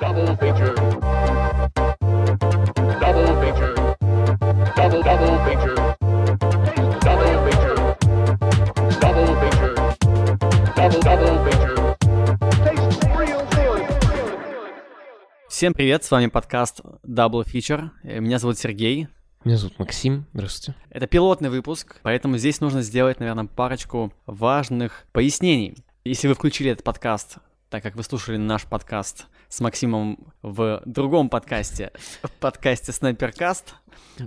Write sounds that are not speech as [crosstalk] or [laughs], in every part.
Double feature. Double feature. Double double feature. Double feature. Double feature. Double double feature. Всем привет, с вами подкаст Double Feature. Э, Меня зовут Сергей. Меня зовут Максим. Здравствуйте. Это пилотный выпуск, поэтому здесь нужно сделать, наверное, парочку важных пояснений. Если вы включили этот подкаст, так как вы слушали наш подкаст с Максимом в другом подкасте, в подкасте Снайперкаст,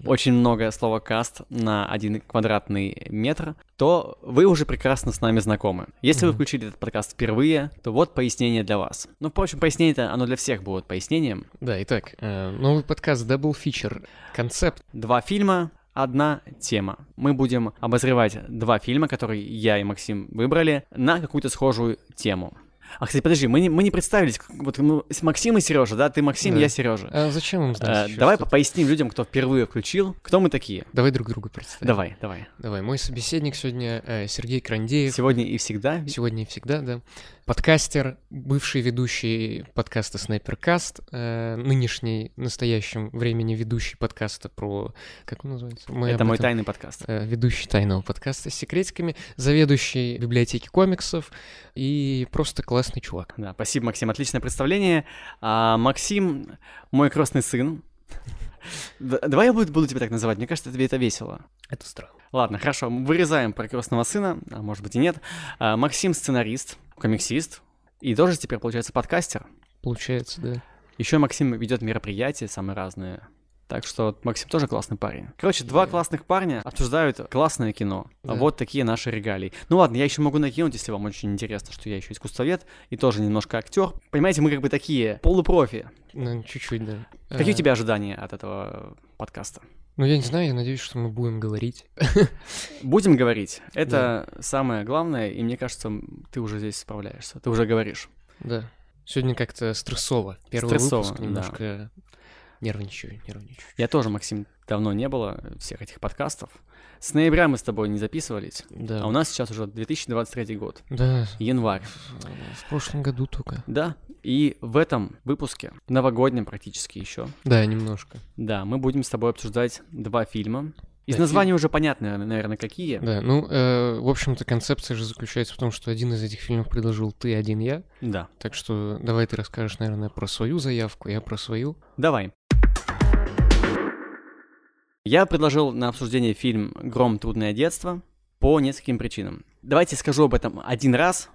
очень много слова каст на один квадратный метр, то вы уже прекрасно с нами знакомы. Если вы включили этот подкаст впервые, то вот пояснение для вас. Ну, впрочем, пояснение-то, оно для всех будет пояснением. Да, итак, э, новый подкаст Double Feature. Концепт. Два фильма, одна тема. Мы будем обозревать два фильма, которые я и Максим выбрали, на какую-то схожую тему. А, кстати, подожди, мы не, мы не представились. Вот с Максим и Сережа, да? Ты Максим, Да. я Сережа. А зачем им знать Э, ещё давай поясним людям, кто впервые включил, кто мы такие. Давай друг друга представим. Давай, давай. Давай, мой собеседник сегодня э, Сергей Крандеев. Сегодня и всегда. Сегодня и всегда, да. Подкастер, бывший ведущий подкаста Снайперкаст, э, нынешний, настоящем времени ведущий подкаста про... Как он называется? Мы Это мой этом- тайный подкаст. э, ведущий тайного подкаста с секретиками, заведующий библиотеки комиксов и просто классный чувак. Да, спасибо, Максим. Отличное представление. А, Максим, мой крестный сын. [laughs] Давай я буду, буду тебя так называть. Мне кажется, тебе это весело. Это странно. Ладно, хорошо, вырезаем про крестного сына, а может быть и нет. А, Максим сценарист, комиксист и тоже теперь получается подкастер. Получается, да. Еще Максим ведет мероприятия самые разные. Так что Максим тоже классный парень. Короче, два Да. классных парня обсуждают классное кино. Да. Вот такие наши регалии. Ну ладно, я еще могу накинуть, если вам очень интересно, что я еще искусствовед и тоже немножко актер. Понимаете, мы как бы такие полупрофи. Ну, чуть-чуть, да. Какие у Э, тебя ожидания от этого подкаста? Ну, я не знаю, я надеюсь, что мы будем говорить. [laughs] Будем говорить. Это самое главное, и мне кажется, ты уже здесь справляешься. Ты уже говоришь. Да. Сегодня как-то стрессово. Первый Стрессово, выпуск да. немножко нервничаю, нервничаю. Я тоже, Максим, давно не было всех этих подкастов. С ноября мы с тобой не записывались, Да. а у нас сейчас уже 2023 год, Да, январь. в прошлом году только. Да, и в этом выпуске, новогоднем практически еще, Да, немножко. да, мы будем с тобой обсуждать два фильма. Из Да, названий уже понятно, наверное, какие. Да, ну, э, в общем-то, концепция же заключается в том, что один из этих фильмов предложил ты, один я. Да. Так что давай ты расскажешь, наверное, про свою заявку, я про свою. Давай. Я предложил на обсуждение фильм «Гром. Трудное детство» по нескольким причинам. Давайте скажу об этом один раз,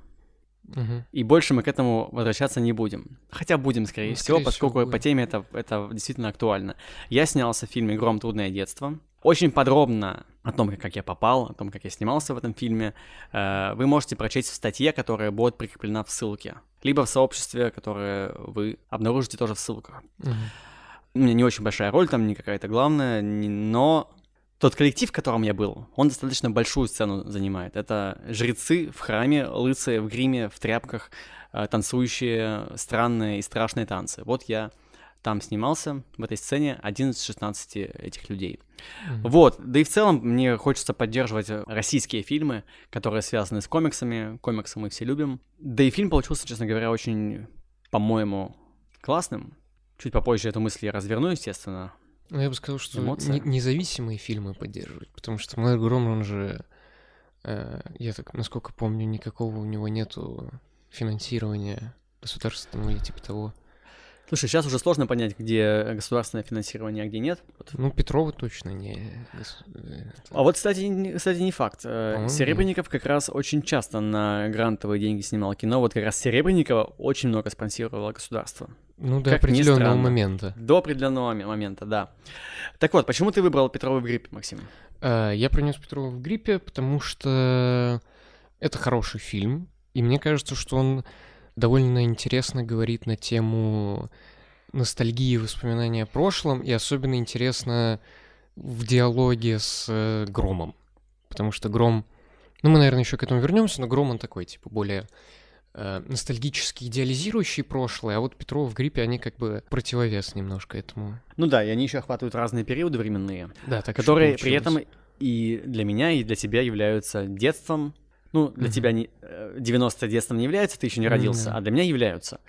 Мгм. и больше мы к этому возвращаться не будем. Хотя будем, скорее Ну, всего, скорее всего, поскольку по будем. теме это, это действительно актуально. Я снялся в фильме «Гром. Трудное детство». Очень подробно о том, как я попал, о том, как я снимался в этом фильме, э, вы можете прочесть в статье, которая будет прикреплена в ссылке. Либо в сообществе, которое вы обнаружите тоже в ссылках. Мгм. У меня не очень большая роль там, не какая-то главная, но тот коллектив, в котором я был, он достаточно большую сцену занимает. Это жрецы в храме, лысые, в гриме, в тряпках, э, танцующие странные и страшные танцы. Вот я там снимался, в этой сцене, один из 16 этих людей. Мгм. Вот, да и в целом мне хочется поддерживать российские фильмы, которые связаны с комиксами. Комиксы мы все любим. Да и фильм получился, честно говоря, очень, по-моему, классным. Чуть попозже эту мысль я разверну, естественно. Ну, я бы сказал, что не- независимые фильмы поддерживать, потому что Мэр Гром, он же, э, я так, насколько помню, никакого у него нету финансирования государственного или типа того. Слушай, сейчас уже сложно понять, где государственное финансирование, а где нет. Ну, Петрова точно не... э, А вот, кстати, кстати, не факт. Э, По-моему, Серебренников как раз очень часто на грантовые деньги снимал кино. Вот как раз Серебренникова очень много спонсировало государство. Ну, до Как определенного момента. До определенного мо- момента, да. Так вот, почему ты выбрал Петрова в гриппе, Максим? А, Я принес Петрова в гриппе, потому что это хороший фильм, и мне кажется, что он довольно интересно говорит на тему ностальгии и воспоминания о прошлом, и особенно интересно в диалоге с э, Громом. Потому что Гром... Ну, мы, наверное, еще к этому вернемся, но Гром, он такой, типа, более э, ностальгически идеализирующий прошлое, а вот Петрова в гриппе, они как бы противовес немножко этому. Ну да, и они еще охватывают разные периоды временные, Да, так которые при этом и для меня, и для тебя являются детством. Ну, для Мгм. тебя не, э, 90 детством не является, ты еще не родился, да. а для меня являются.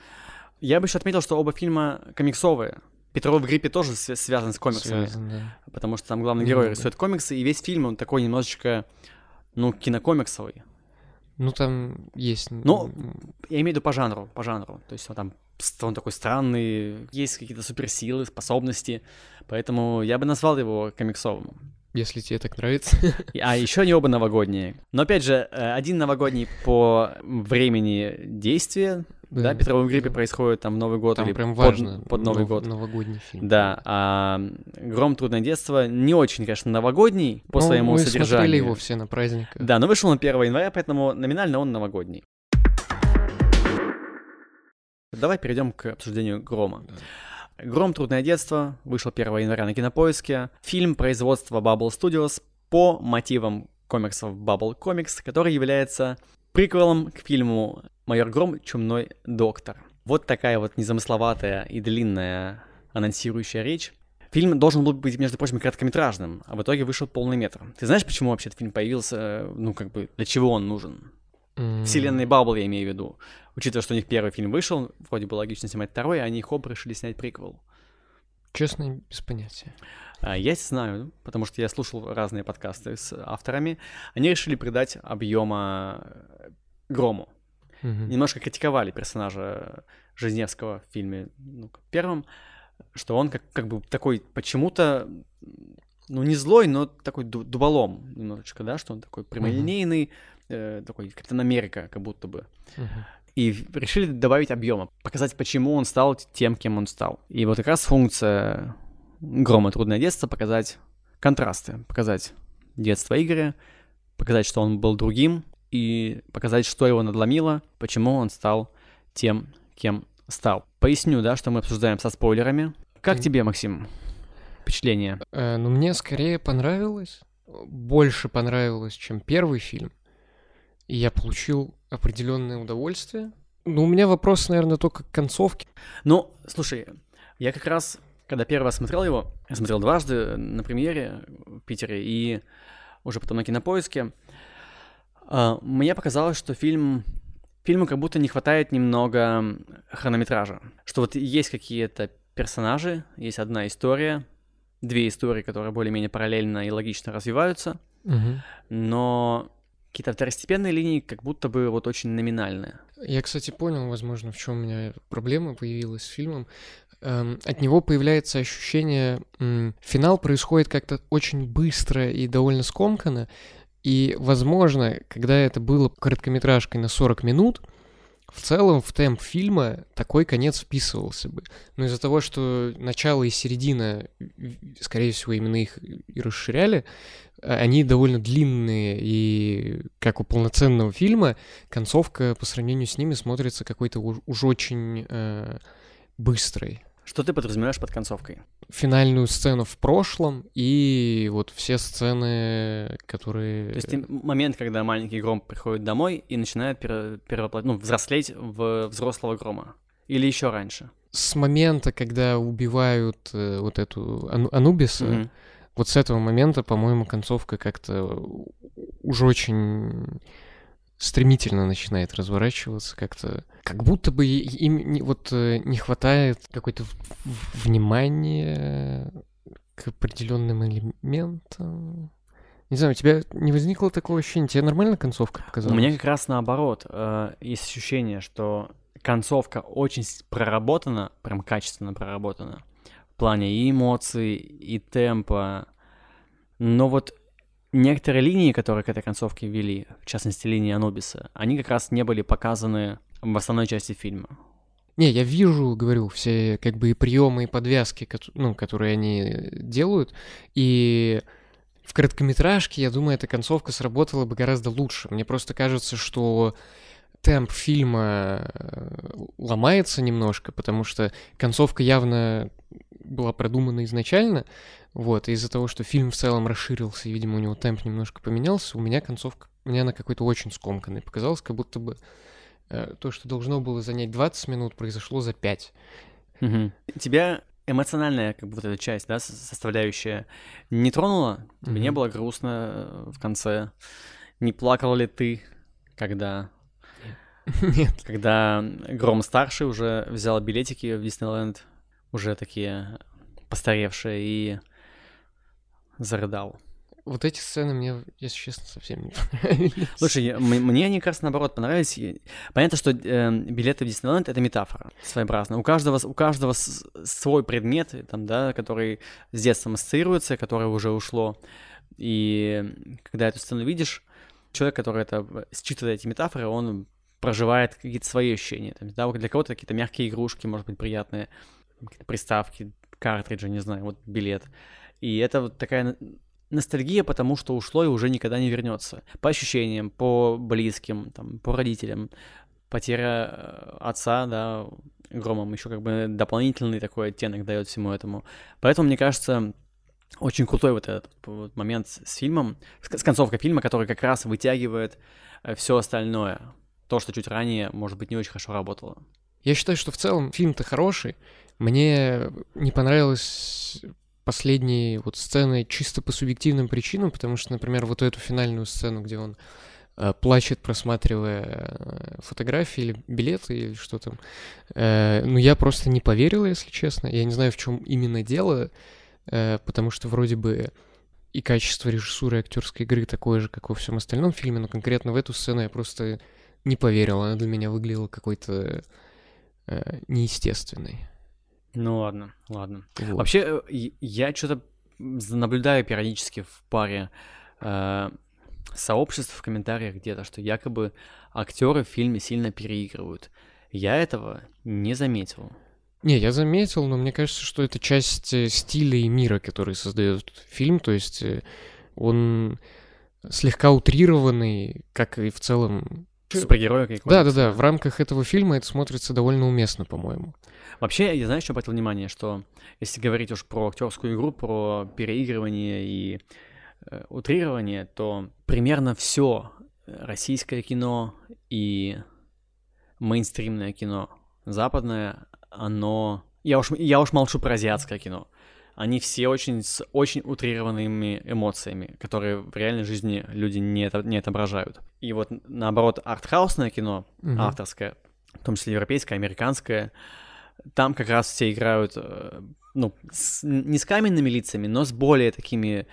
Я бы еще отметил, что оба фильма комиксовые. Петров в гриппе тоже свя- связан с комиксами, Связан, да. потому что там главный герой Немного. рисует комиксы, и весь фильм он такой немножечко, ну, кинокомиксовый. Ну, там есть... Ну, Я имею в виду по жанру, по жанру. То есть он там он такой странный, есть какие-то суперсилы, способности, поэтому я бы назвал его комиксовым. если тебе так нравится. [laughs] А еще они оба новогодние. Но опять же, э, один новогодний по времени действия, да, Петровом гриппе да. происходит там Новый год Там или прям под- важно. под, Новый нов- год. Новогодний фильм. Да, а Гром Трудное детство не очень, конечно, новогодний по Ну, своему мы содержанию. смотрели его все на праздниках. Да, но вышел он 1 января, поэтому номинально он новогодний. Давай перейдем к обсуждению Грома. Гром Трудное детство вышел 1 января на кинопоиске. Фильм производства Bubble Studios по мотивам комиксов Bubble Comics, который является приквелом к фильму Майор Гром Чумной доктор. Вот такая вот незамысловатая и длинная анонсирующая речь. Фильм должен был быть, между прочим, короткометражным, а в итоге вышел полный метр. Ты знаешь, почему вообще этот фильм появился? э, Ну, как бы, для чего он нужен? М, Вселенной Баббл, я имею в виду. Учитывая, что у них первый фильм вышел, вроде бы логично снимать второй, а они оба решили снять приквел. Честно, без понятия. А, Я знаю, потому что я слушал разные подкасты с авторами. Они решили придать объема э, Грому. Мгм. Немножко критиковали персонажа Жизневского в фильме ну, первом, что он как, как бы такой почему-то, ну не злой, но такой ду- дуболом немножечко, да, что он такой прямолинейный, э, такой Капитан Америка, как будто бы. Мгм. И решили добавить объема, показать, почему он стал тем, кем он стал. И вот как раз функция Грома Трудное детство показать контрасты, показать детство Игоря, показать, что он был другим, и показать, что его надломило, почему он стал тем, кем стал. Поясню, да, что мы обсуждаем со спойлерами. Как тебе, Максим, впечатление? Э, Ну, мне скорее понравилось, больше понравилось, чем первый фильм. И я получил определенное удовольствие. Ну, у меня вопрос, наверное, только к концовке. Ну, слушай, я как раз, когда первый раз смотрел его, я смотрел дважды на премьере в Питере и уже потом на кинопоиске, мне показалось, что фильм фильму как будто не хватает немного хронометража. Что вот есть какие-то персонажи, есть одна история, две истории, которые более-менее параллельно и логично развиваются, но какие-то второстепенные линии как будто бы вот очень номинальные. Я, кстати, понял, возможно, в чем у меня проблема появилась с фильмом. Эм, От него появляется ощущение, финал происходит как-то очень быстро и довольно скомканно, и, возможно, когда это было короткометражкой на 40 минут, в целом в темп фильма такой конец вписывался бы. Но из-за того, что начало и середина, скорее всего, именно их и расширяли, а- они довольно длинные, и как у полноценного фильма, концовка по сравнению с ними смотрится какой-то уж, уж очень э, быстрой. Что ты подразумеваешь под концовкой? Финальную сцену в прошлом и вот все сцены, которые... То есть момент, когда маленький Гром приходит домой и начинает пере- перевоплот- ну, взрослеть в взрослого Грома. Или еще раньше. С момента, когда убивают э, вот эту Ану- Анубиса, Мгм. вот с этого момента, по-моему, концовка как-то уже очень стремительно начинает разворачиваться как-то. Как будто бы им вот э, не хватает какой-то внимания к определенным элементам. Не знаю, у тебя не возникло такого ощущения? Тебе нормально концовка У показалась? меня как раз наоборот. э, есть ощущение, что концовка очень проработана, прям качественно проработана. В плане и эмоций, и темпа. Но вот некоторые линии, которые к этой концовке вели, в частности линии Анубиса, они как раз не были показаны в основной части фильма. Не, я вижу, говорю, все как бы и приемы, и подвязки, ну, которые они делают. И в короткометражке, я думаю, эта концовка сработала бы гораздо лучше. Мне просто кажется, что темп фильма э, ломается немножко, потому что концовка явно была продумана изначально, вот, и из-за того, что фильм в целом расширился, и, видимо, у него темп немножко поменялся, у меня концовка, мне она какой-то очень скомканной показалась, как будто бы э, то, что должно было занять 20 минут, произошло за 5. Мгм. Тебя эмоциональная, как бы вот эта часть, да, со- составляющая, не тронула? Тебе не было грустно э, в конце? Не плакал ли ты, когда [laughs] Нет. Когда Гром-старший уже взял билетики в Диснейленд, уже такие постаревшие, и зарыдал. Вот эти сцены мне, если честно, совсем не понравились. [laughs] Слушай, мне они, кажется, наоборот понравились. Понятно, что э, билеты в Диснейленд — это метафора своеобразная. У каждого, у каждого свой предмет, там, да, который с детством ассоциируется, которое уже ушло. И когда эту сцену видишь, человек, который это э, считывает эти метафоры, он проживает какие-то свои ощущения. Там, да, для кого-то какие-то мягкие игрушки, может быть, приятные, какие-то приставки, картриджи, не знаю, вот билет. И это вот такая ностальгия, потому что ушло и уже никогда не вернется. По ощущениям, по близким, там, по родителям. Потеря э, отца, да, громом еще как бы дополнительный такой оттенок дает всему этому. Поэтому, мне кажется, очень крутой вот этот вот момент с фильмом, с с концовкой фильма, который как раз вытягивает все остальное. То, что чуть ранее, может быть, не очень хорошо работало. Я считаю, что в целом фильм-то хороший. Мне не понравилась последние вот сцены чисто по субъективным причинам, потому что, например, вот эту финальную сцену, где он э, плачет, просматривая э, фотографии или билеты или что там, э, ну я просто не поверил, если честно. Я не знаю, в чем именно дело, потому что вроде бы и качество режиссуры и актерской игры такое же, как во всем остальном фильме, но конкретно в эту сцену я просто не поверил. Она для меня выглядела какой-то э, неестественной. Ну ладно, ладно. Вот. Вообще, э, я что-то наблюдаю периодически в паре э, сообществ в комментариях где-то, что якобы актеры в фильме сильно переигрывают. Я этого не заметил. Не, я заметил, но мне кажется, что это часть э, стиля и мира, который создает фильм. То есть э, он слегка утрированный, как и в целом. Супергерои какой Да, да, да. В рамках этого фильма это смотрится довольно уместно, по-моему. Вообще, я знаю, что обратил внимание, что если говорить уж про актерскую игру, про переигрывание и э, утрирование, то примерно все российское кино и мейнстримное кино западное, оно... Я уж, я уж молчу про азиатское кино. Они все очень с очень утрированными эмоциями, которые в реальной жизни люди не, не отображают. И вот наоборот, артхаусное кино, Мгм. авторское, в том числе европейское, американское, там как раз все играют, э, ну, с- не с каменными лицами, но с более такими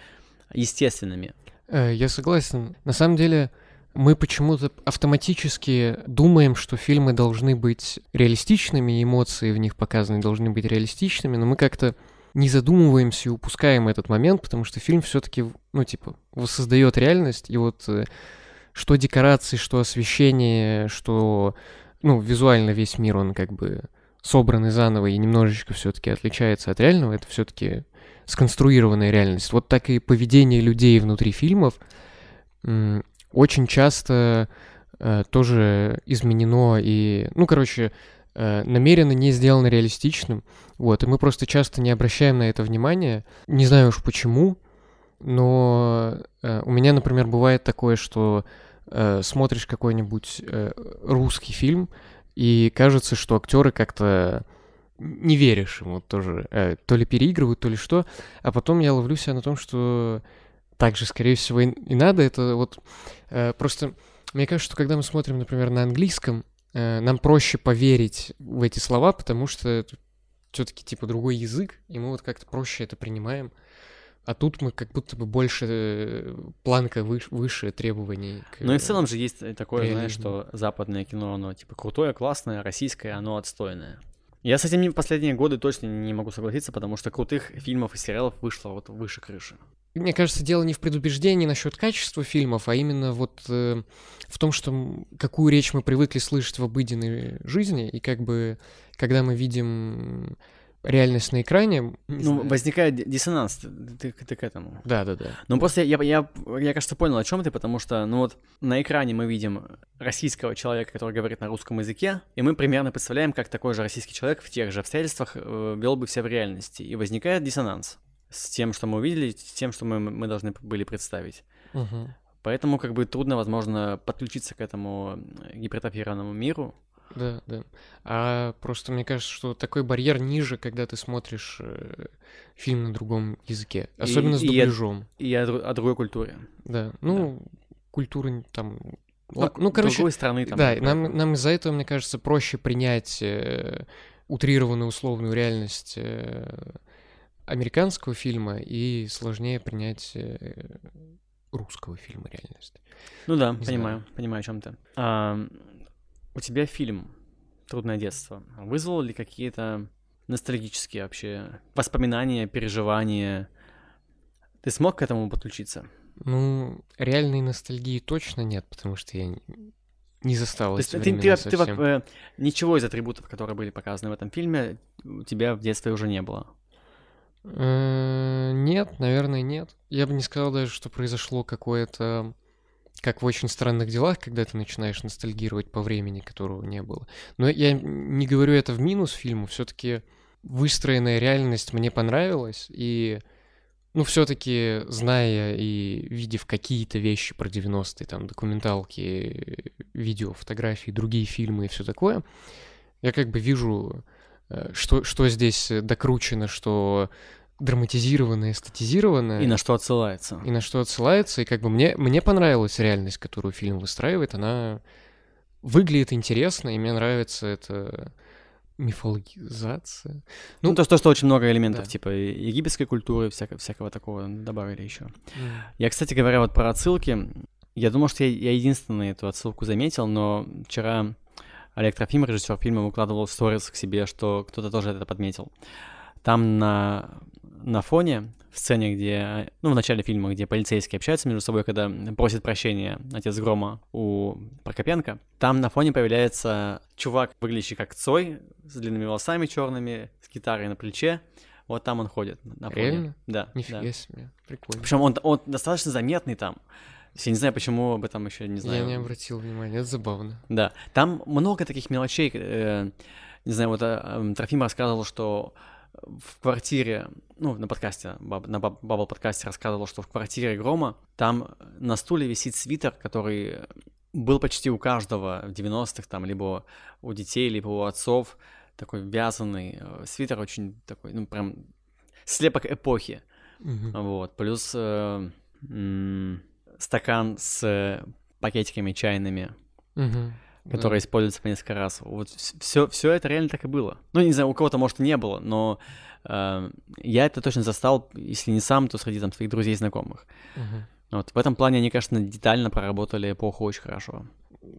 естественными. Э, Я согласен. На самом деле, мы почему-то автоматически думаем, что фильмы должны быть реалистичными, эмоции в них показаны должны быть реалистичными, но мы как-то не задумываемся и упускаем этот момент, потому что фильм все-таки, ну, типа, воссоздает реальность, и вот э, что декорации, что освещение, что, ну, визуально весь мир, он как бы собранный заново и немножечко все-таки отличается от реального, это все-таки сконструированная реальность. Вот так и поведение людей внутри фильмов очень часто э, тоже изменено и, ну, короче, намеренно не сделано реалистичным. Вот, и мы просто часто не обращаем на это внимания. Не знаю уж почему, но э, у меня, например, бывает такое, что э, смотришь какой-нибудь э, русский фильм, и кажется, что актеры как-то не веришь ему тоже. э, то ли переигрывают, то ли что. А потом я ловлю себя на том, что так же, скорее всего, и, и надо. Это вот э, просто... Мне кажется, что когда мы смотрим, например, на английском, э, нам проще поверить в эти слова, потому что все-таки типа другой язык, и мы вот как-то проще это принимаем. А тут мы как будто бы больше э, планка выше, выше требований. к, Ну и в э, целом же есть такое, знаешь, реализму. что западное кино, оно типа крутое, классное, российское, оно отстойное. Я с этим не- последние годы точно не могу согласиться, потому что крутых фильмов и сериалов вышло вот выше крыши. Мне кажется, дело не в предубеждении насчет качества фильмов, а именно вот э, в том, что какую речь мы привыкли слышать в обыденной жизни, и как бы, когда мы видим реальность на экране... не Ну, знаю. возникает ди- диссонанс, ты, ты- ты к этому. Да-да-да. Ну, просто я, я, я, кажется, понял, о чем ты, потому что, ну вот, на экране мы видим российского человека, который говорит на русском языке, и мы примерно представляем, как такой же российский человек в тех же обстоятельствах э, вел бы себя в реальности. И возникает диссонанс с тем, что мы увидели, с тем, что мы, мы должны были представить. Мгм. Поэтому как бы трудно, возможно, подключиться к этому э, гипертрофированному миру. Да, да. А просто мне кажется, что такой барьер ниже, когда ты смотришь э, фильм на другом языке. Особенно с и я- дубляжом. И о, дру- о другой культуре. Да. Ну, культура н- там Ла- Ну, короче, другой страны там. да, и нам, нам из-за этого, мне кажется, проще принять э, утрированную условную реальность э, американского фильма и сложнее принять э, русского фильма реальность. Ну да, Не понимаю, понимаю, о чем ты. А, у тебя фильм «Трудное детство» вызвал ли какие-то ностальгические вообще воспоминания, переживания? Ты смог к этому подключиться? Ну, реальной ностальгии точно нет, потому что я не- застал То есть ты, ты- ты, совсем. э, ничего из атрибутов, которые были показаны в этом фильме, у тебя в детстве уже не было. Нет, наверное, нет. Я бы не сказал даже, что произошло какое-то, как в очень странных делах, когда ты начинаешь ностальгировать по времени, которого не было. Но я не говорю это в минус фильму, все-таки выстроенная реальность мне понравилась, и, ну, все-таки, зная и видев какие-то вещи про 90-е, там, документалки, видео, фотографии, другие фильмы и все такое, я как бы вижу что, что здесь э, докручено, что драматизировано, эстетизировано, И на что отсылается? и на что отсылается, и как бы мне, мне понравилась реальность, которую фильм выстраивает, она выглядит интересно, и мне нравится эта мифологизация. Ну, Ну, то, что, что очень много элементов, да. типа египетской культуры, всяко, всякого такого добавили еще. М. Я, кстати говоря, вот про отсылки, я думал, что я, я единственный эту отсылку заметил, но вчера Олег Трофим, режиссер фильма, выкладывал в сторис к себе, что кто-то тоже это подметил. Там на, на фоне, в сцене, где, ну, в начале фильма, где полицейские общаются между собой, когда просит прощения отец Грома у Прокопенко, там на фоне появляется чувак, выглядящий как Цой, с длинными волосами черными, с гитарой на плече. Вот там он ходит на фоне. Реально? Да. Нифига да. себе, прикольно. Причем он, он достаточно заметный там. Я не знаю, почему об этом еще не знаю. Я не обратил внимания, это забавно. Да, там много таких мелочей. э, не знаю, вот э, эм, Трофим рассказывал, что в квартире, ну, на подкасте, баб- на баб- Бабл подкасте рассказывал, что в квартире Грома там на стуле висит свитер, который был почти у каждого в 90-х, там, либо у детей, либо у отцов, такой вязаный э, свитер, очень такой, ну, прям слепок эпохи. Мгм. Вот, плюс э, м, стакан с э, пакетиками чайными. Да. которые используются по несколько раз. Вот все, все это реально так и было. Ну, не знаю, у кого-то, может, и не было, но э, я это точно застал, если не сам, то среди там своих друзей и знакомых. Мгм. Вот, в этом плане они, конечно, детально проработали эпоху очень хорошо.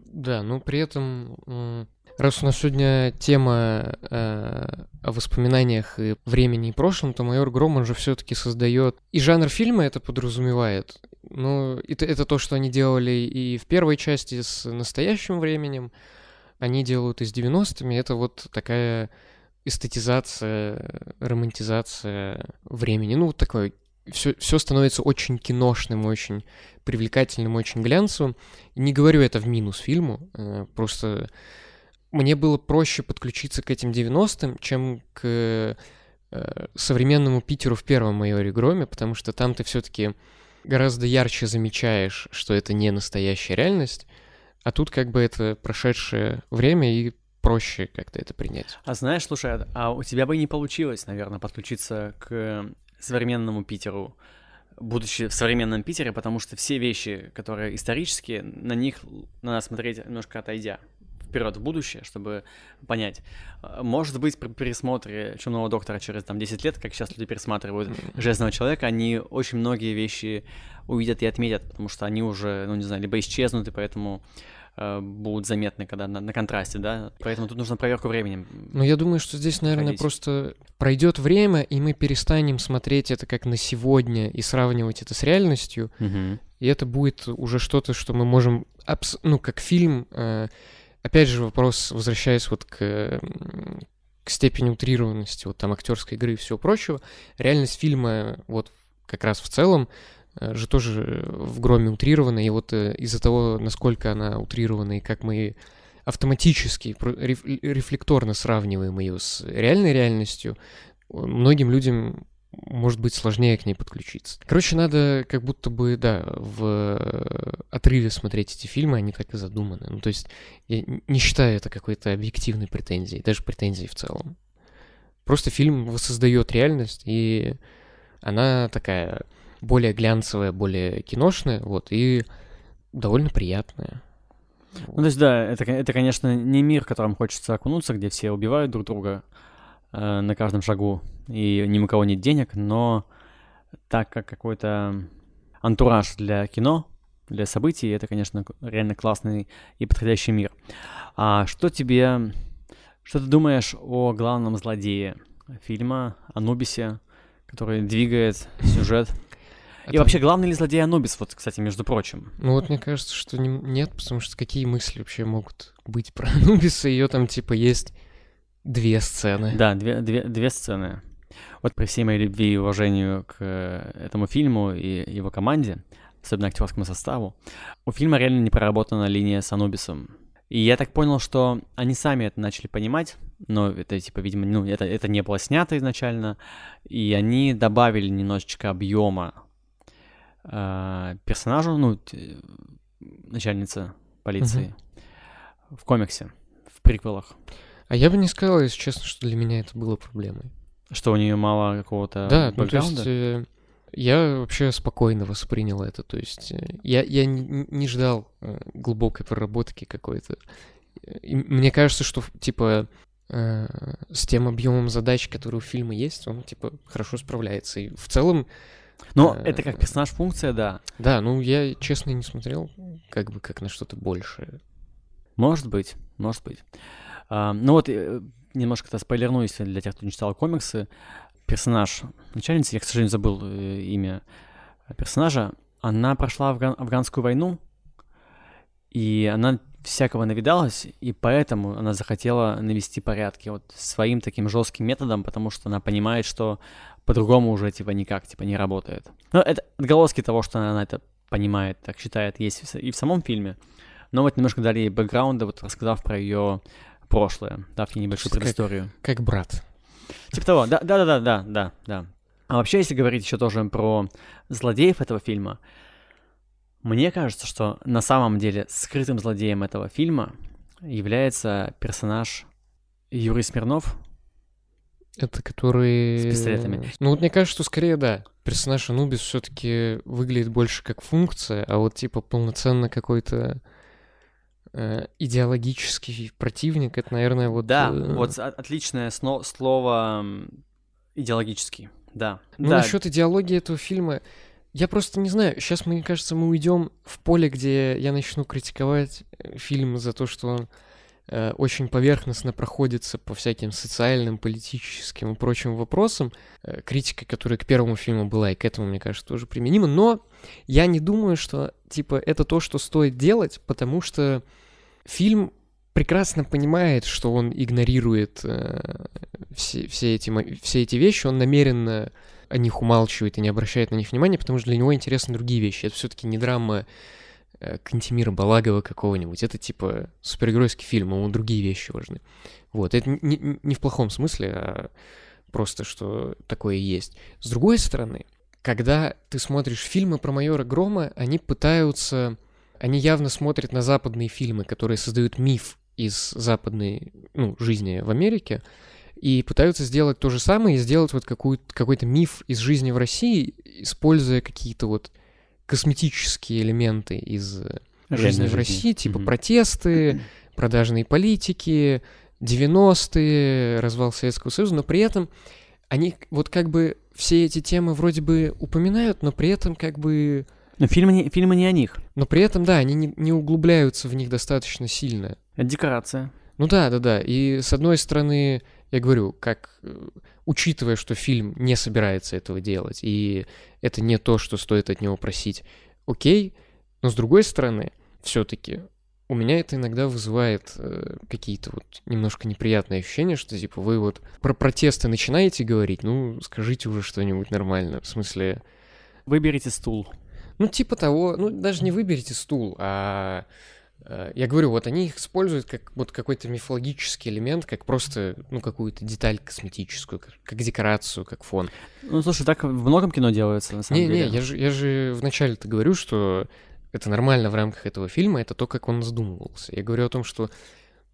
Да, но при этом, раз у нас сегодня тема э, о воспоминаниях и времени и прошлом, то майор Гром, он же все-таки создает... И жанр фильма это подразумевает. Ну, это, это то, что они делали и в первой части с настоящим временем, они делают и с 90-ми. Это вот такая эстетизация, романтизация времени. Ну, вот такое все, все становится очень киношным, очень привлекательным, очень глянцевым. Не говорю это в минус фильму, э, просто мне было проще подключиться к этим 90-м, чем к э, современному Питеру в первом майоре Громе, потому что там ты все-таки гораздо ярче замечаешь, что это не настоящая реальность, а тут как бы это прошедшее время и проще как-то это принять. А знаешь, слушай, а- а у тебя бы не получилось, наверное, подключиться к современному Питеру, будучи в современном Питере, потому что все вещи, которые исторические, на них надо смотреть немножко отойдя вперед в будущее, чтобы понять. А, Может быть, при пересмотре «Чумного доктора» через там 10 лет, как сейчас люди пересматривают «Железного человека», они очень многие вещи увидят и отметят, потому что они уже, ну не знаю, либо исчезнут, и поэтому будут заметны, когда на, на контрасте, да. Поэтому тут нужно проверку временем. Но я думаю, что здесь, наверное, Ходить. просто пройдет время, и мы перестанем смотреть это как на сегодня и сравнивать это с реальностью, Мгм. и это будет уже что-то, что мы можем, абс- ну, как фильм, э, опять же вопрос, возвращаясь вот к, м, к степени утрированности, вот там актерской игры и всего прочего, реальность фильма вот как раз в целом э, же тоже в громе утрирована, и вот э, из-за того, насколько она утрирована и как мы автоматически, рефлекторно сравниваем ее с реальной реальностью, э, многим людям может быть сложнее к ней подключиться. Короче, надо как будто бы, да, в э, отрыве смотреть эти фильмы, они так и задуманы. Ну, то есть я не считаю это какой-то объективной претензией, даже претензией в целом. Просто фильм воссоздает реальность, и она такая более глянцевая, более киношная, вот, и довольно приятная. Ну, то есть, да, это, это, конечно, не мир, в котором хочется окунуться, где все убивают друг друга э, на каждом шагу, и ни у кого нет денег, но так как какой-то антураж для кино, для событий, это, конечно, реально классный и подходящий мир. А что тебе... Что ты думаешь о главном злодее фильма, Анубисе, который двигает сюжет? И Это- вообще, главный ли злодей Анубис, вот, кстати, между прочим? Ну вот мне кажется, что не- нет, потому что какие мысли вообще могут быть про Анубиса? Ее там типа есть две сцены. Да, две, две, две сцены. Вот при всей моей любви и уважению к э, этому фильму и его команде, особенно актерскому составу, у фильма реально не проработана линия с Анубисом. И я так понял, что они сами это начали понимать, но это, типа, видимо, ну, это, это не было снято изначально, и они добавили немножечко объема э, персонажу, ну, начальница полиции в комиксе, в приквелах. А я бы не сказал, если честно, что для меня это было проблемой. Что у нее мало какого-то да, ну то есть э, я вообще спокойно воспринял это. То есть э, я, я не, не ждал э, глубокой проработки какой-то. И мне кажется, что типа э, с тем объемом задач, который у фильма есть, он типа хорошо справляется. И в целом, Но э, это как персонаж-функция, да. да, ну я честно не смотрел как бы как на что-то большее. Может быть, может быть. А, ну вот, э, немножко-то спойлерну, если для тех, кто не читал комиксы. Персонаж начальницы, я, к сожалению, забыл э, имя персонажа, она прошла афган- афганскую войну, и она всякого навидалась, и поэтому она захотела навести порядки вот своим таким жестким методом, потому что она понимает, что по-другому уже типа никак типа не работает. Но это отголоски того, что она это понимает, так считает, есть и в самом фильме. Но вот немножко дали ей бэкграунда, вот рассказав про ее прошлое, дав ей небольшую Как- предысторию. Как брат. Типа того, да, да, да, да, да, да. А вообще, если говорить еще тоже про злодеев этого фильма, мне кажется, что на самом деле скрытым злодеем этого фильма является персонаж Юрий Смирнов. Это который... С пистолетами. Ну вот мне кажется, что скорее да. Персонаж Анубис все-таки выглядит больше как функция, а вот типа полноценно какой-то э, идеологический противник, это, наверное, вот... Да, э, вот о- отличное сно- слово идеологический. Да. Ну, да. насчет идеологии этого фильма, я просто не знаю. Сейчас, мне кажется, мы уйдем в поле, где я начну критиковать э, фильм за то, что он э, очень поверхностно проходится по всяким социальным, политическим и прочим вопросам. Э, критика, которая к первому фильму была, и к этому, мне кажется, тоже применима. Но я не думаю, что, типа, это то, что стоит делать, потому что фильм прекрасно понимает, что он игнорирует э, все, все, эти, все эти вещи, он намеренно о них умалчивает и не обращает на них внимания, потому что для него интересны другие вещи. Это все-таки не драма э, Кантемира Балагова какого-нибудь. Это типа супергеройский фильм, ему другие вещи важны. Вот, это не, не- в плохом смысле, а просто, что такое есть. С другой стороны, когда ты смотришь фильмы про майора Грома, они пытаются... Они явно смотрят на западные фильмы, которые создают миф из западной ну, жизни в Америке, и пытаются сделать то же самое и сделать вот какой-то миф из жизни в России, используя какие-то вот косметические элементы из э, жизни в России, типа Мгм. протесты, [clears throat] продажные политики, 90-е, развал Советского Союза, но при этом они вот как бы все эти темы вроде бы упоминают, но при этом как бы... Но фильмы не, фильмы не о них. Но при этом, да, они не, не углубляются в них достаточно сильно. Это декорация. Ну да, да, да. И с одной стороны, я говорю, как э, учитывая, что фильм не собирается этого делать, и это не то, что стоит от него просить, окей. Но с другой стороны, все-таки у меня это иногда вызывает э, какие-то вот немножко неприятные ощущения, что типа вы вот про протесты начинаете говорить, ну скажите уже что-нибудь нормально, в смысле, Выберите стул. ну типа того, ну даже не выберите стул, а я говорю, вот они их используют как вот какой-то мифологический элемент, как просто, ну, какую-то деталь косметическую, как, как декорацию, как фон. Ну, слушай, так в многом кино делается, на самом Не-не, деле. я же, я же вначале-то говорю, что это нормально в рамках этого фильма, это то, как он задумывался. Я говорю о том, что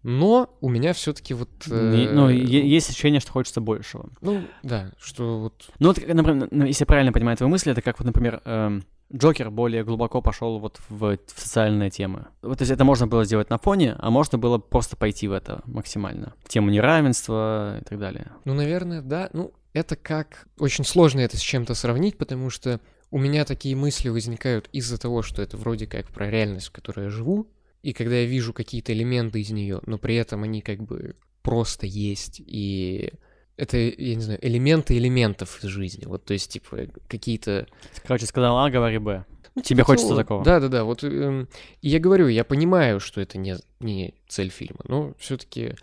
Но у меня все-таки вот... Э, ну, есть ощущение, что хочется большего. Ну, да, что вот... Ну, вот, например, если я правильно понимаю твою мысль, это как вот, например, эм, Джокер более глубоко пошел вот в, в социальные темы. Вот, то есть это можно было сделать на фоне, а можно было просто пойти в это максимально. В тему неравенства и так далее. Ну, наверное, да. Ну, это как... Очень сложно это с чем-то сравнить, потому что у меня такие мысли возникают из-за того, что это вроде как про реальность, в которой я живу, и когда я вижу какие-то элементы из нее, но при этом они как бы просто есть, и это, я не знаю, элементы элементов из жизни. Вот, то есть, типа, какие-то Короче, сказал А, говори Б. Ну, Тебе типа хочется такого? Да, да, да. Вот эм, я говорю, я понимаю, что это не, не цель фильма, но все-таки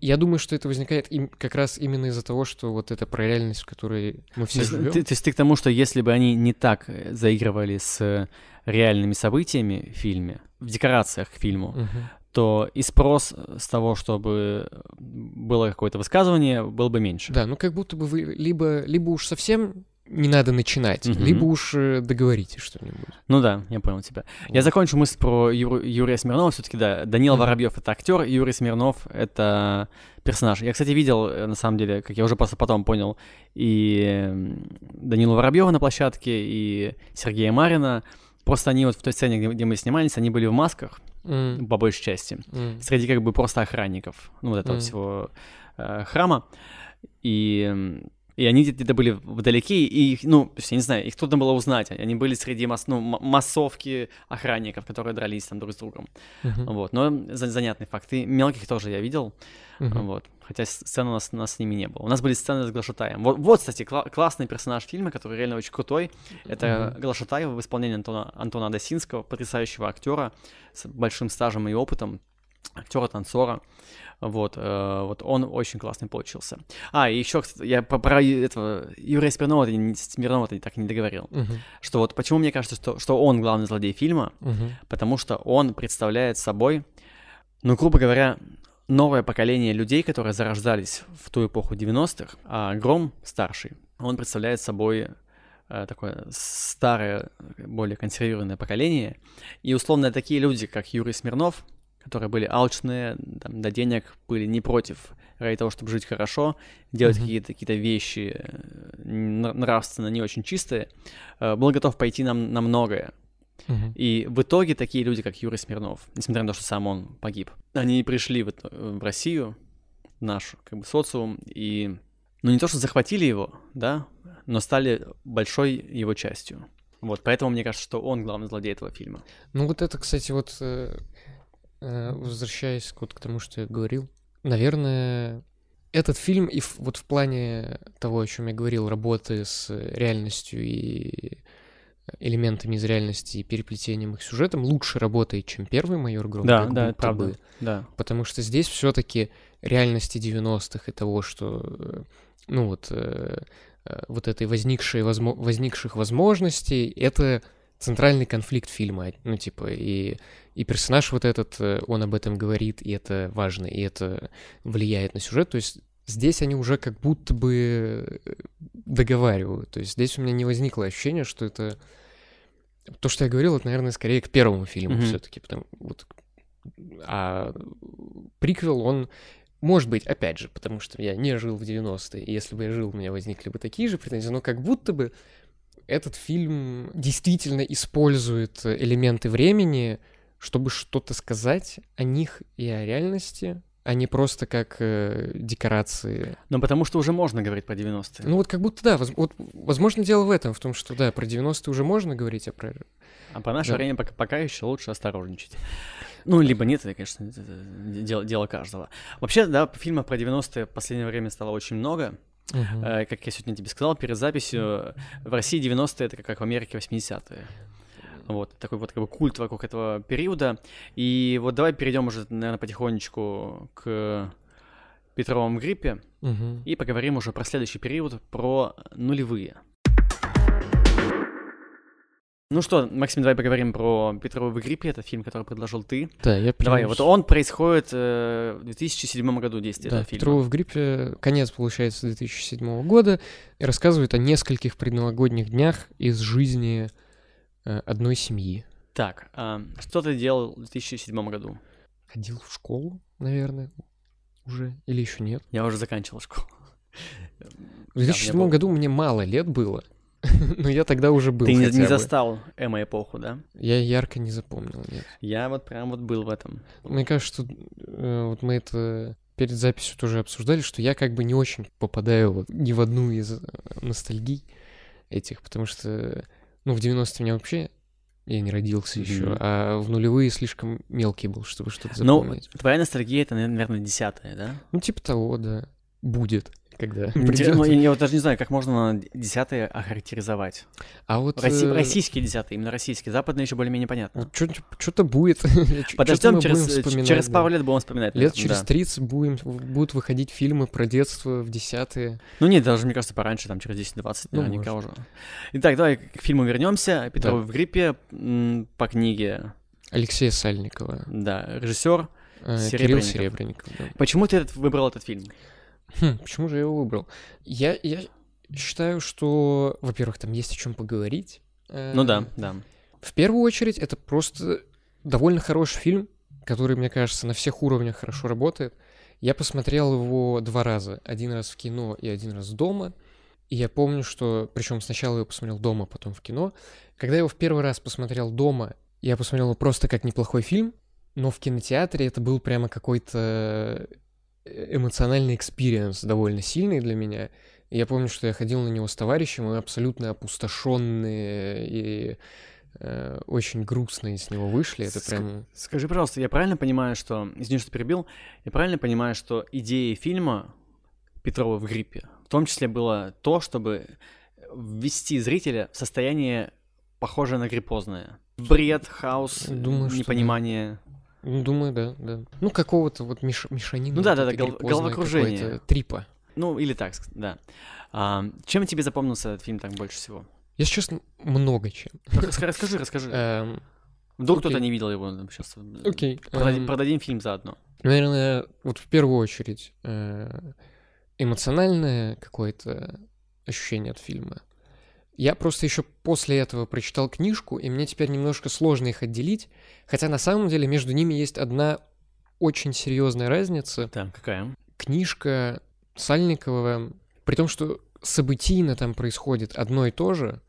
я думаю, что это возникает им, как раз именно из-за того, что вот это про реальность, в которой мы все живем. ты, то есть ты к тому, что если бы они не так э, заигрывали с реальными событиями в фильме, в декорациях к фильму, Мгм. то и спрос с того, чтобы было какое-то высказывание, был бы меньше. Да, ну как будто бы вы либо, либо уж совсем не надо начинать, Мгм. либо уж э, договоритесь что-нибудь. Ну да, я понял тебя. Я Вот. закончу мысль про Юру- Юрия Смирнова. Все-таки, да, Данил Мгм. Воробьев это актер, Юрий Смирнов это персонаж. Я, кстати, видел, э, на самом деле, как я уже просто потом понял, и Данила Воробьева на площадке, и Сергея Марина. Просто они вот в той сцене, где, где мы снимались, они были в масках, М, по большей части, м. среди как бы просто охранников, ну, вот этого Мгм. всего э, храма. И, и они где-то были вдалеке, и их, ну, то есть, я не знаю, их трудно было узнать. Они были среди масс, ну, массовки охранников, которые дрались там друг с другом. Мгм. Вот, но за- занятный факт. И мелких тоже я видел, Мгм. вот. Хотя сцен у нас, у нас с ними не было. У нас были сцены с Глашатаем. Вот, вот кстати, кла- классный персонаж фильма, который реально очень крутой. Это Мгм. Глашатай в исполнении Антона, Антона Досинского, потрясающего актера с большим стажем и опытом, актера-танцора. Вот, э, вот он очень классный получился. А, и еще, кстати, я по- про этого Юрия Смирнова, Смирнова так и не договорил. Мгм. Что вот почему мне кажется, что, что он главный злодей фильма, Мгм. потому что он представляет собой, ну, грубо говоря, новое поколение людей, которые зарождались в ту эпоху 90-х, а Гром старший, он представляет собой э, такое старое, более консервированное поколение. И условно такие люди, как Юрий Смирнов, которые были алчные, там, до денег были не против ради того, чтобы жить хорошо, делать Мгм. какие-то какие вещи э, нравственно не очень чистые, э, был готов пойти нам на многое. Мгм. И в итоге такие люди, как Юрий Смирнов, несмотря на то, что сам он погиб, они пришли в, в Россию, наш как бы, социум, и, ну, не то, что захватили его, да, но стали большой его частью. Вот, поэтому мне кажется, что он главный злодей этого фильма. Ну вот это, кстати, вот э, возвращаясь вот к тому, что я говорил, наверное, этот фильм и вот в плане того, о чем я говорил, работы с реальностью и элементами из реальности и переплетением их сюжетом лучше работает, чем первый майор Гром. да, да, это правда. бы. Да. Потому что здесь все-таки реальности 90-х и того, что, э, ну вот, э, э, вот этой возникшей, возмо- возникших возможностей, это центральный конфликт фильма. Ну, типа, и, и персонаж вот этот, э, он об этом говорит, и это важно, и это влияет на сюжет. То есть здесь они уже как будто бы э, договаривают. То есть здесь у меня не возникло ощущения, что это... То, что я говорил, это, наверное, скорее к первому фильму Мгм. все-таки, потому вот а приквел, он может быть, опять же, потому что я не жил в 90-е, и если бы я жил, у меня возникли бы такие же претензии, но как будто бы этот фильм действительно использует элементы времени, чтобы что-то сказать о них и о реальности, а не просто как э, декорации. Но потому что уже можно говорить про 90-е. Ну вот как будто да, воз- вот, возможно дело в этом, в том, что да, про 90-е уже можно говорить, а про... А по наше Да. время пока, пока еще лучше осторожничать. Ну, либо нет, это, конечно, это дело, дело каждого. Вообще, да, фильмов про 90-е в последнее время стало очень много. Э, Как я сегодня тебе сказал перед записью, в России 90-е это как в Америке 80-е. Вот, такой вот как бы культ вокруг этого периода. И вот давай перейдем уже, наверное, потихонечку к Петровому гриппе Мгм. и поговорим уже про следующий период, про нулевые. Ну что, Максим, давай поговорим про Петрову гриппе, это фильм, который предложил ты. Да, я Давай, понимаю, вот что- он происходит э, в 2007 году действия Да, этого фильма. Петрова в гриппе, конец, получается, 2007 года, и рассказывает о нескольких предновогодних днях из жизни э, одной семьи. Так, а, что ты делал в 2007 году? ходил в школу, наверное, уже, или еще нет. Я уже заканчивал школу. В 2007 году мне мало лет было, [laughs] но я тогда уже был Ты не, не застал эмо-эпоху, да? Я ярко не запомнил, нет. Я вот прям вот был в этом. Мне кажется, что э, вот мы это перед записью тоже обсуждали, что я как бы не очень попадаю вот ни в одну из э, ностальгий этих, потому что, ну, в 90-е меня вообще я не родился еще, Мгм. а в нулевые слишком мелкий был, чтобы что-то Ну, запомнить. твоя ностальгия это, наверное, десятая, да? Ну, типа того, да. Будет, когда [laughs] придёт. ну, я, я вот даже не знаю, как можно десятые охарактеризовать. А вот... Росси- э, Российские десятые, именно российские. Западные еще более-менее понятно. вот что-то будет. [laughs] Подождем, через, через да. пару лет будем вспоминать. Лет через да. 30 будем, будут выходить фильмы про детство в десятые. Ну нет, даже, мне кажется, пораньше, там через 10-20 Ну, наверняка уже. Итак, давай к фильму вернемся. Петров Да. в гриппе по книге, Алексея Сальникова. да, режиссер. э, Кирилл Серебренников. Серебренников. да. Почему ты этот- выбрал этот фильм? Хм, почему же я его выбрал? Я, я считаю, что, во-первых, там есть о чем поговорить. Ну да, да. В первую очередь, это просто довольно хороший фильм, который, мне кажется, на всех уровнях хорошо работает. Я посмотрел его два раза. Один раз в кино и один раз дома. И я помню, что... Причем сначала я посмотрел дома, потом в кино. Когда я его в первый раз посмотрел дома, я посмотрел его просто как неплохой фильм, но в кинотеатре это был прямо какой-то эмоциональный experience довольно сильный для меня. И я помню, что я ходил на него с товарищем, и абсолютно опустошенные и э, очень грустные с него вышли. Это Ск- прям... Скажи, пожалуйста, я правильно понимаю, что... Извини, что перебил. Я правильно понимаю, что идеей фильма Петрова в гриппе в том числе было то, чтобы ввести зрителя в состояние, похожее на гриппозное. Бред, хаос, Думаю, непонимание. Ну, думаю, да, да. Ну, какого-то вот меш... мешанины. Ну да, да, да, гол- головокружение. Трипа. Ну, или так, да. А, чем тебе запомнился этот фильм так больше всего? Если честно, много чем. Расскажи, расскажи. Эм, Вдруг кто-то окей. не видел его сейчас. Окей. Продадим, эм, продадим фильм заодно. Наверное, вот в первую очередь э, эмоциональное какое-то ощущение от фильма. Я просто еще после этого прочитал книжку, и мне теперь немножко сложно их отделить, хотя на самом деле между ними есть одна очень серьезная разница. Так, какая? Книжка Сальникова, при том, что событийно там происходит одно и то же,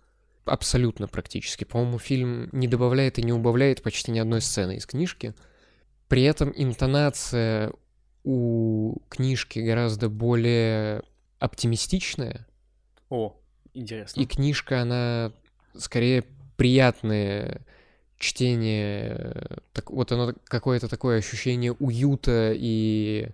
абсолютно практически. По-моему, фильм не добавляет и не убавляет почти ни одной сцены из книжки. При этом интонация у книжки гораздо более оптимистичная, О, интересно. и книжка, она скорее приятное чтение, так, вот оно какое-то такое ощущение уюта и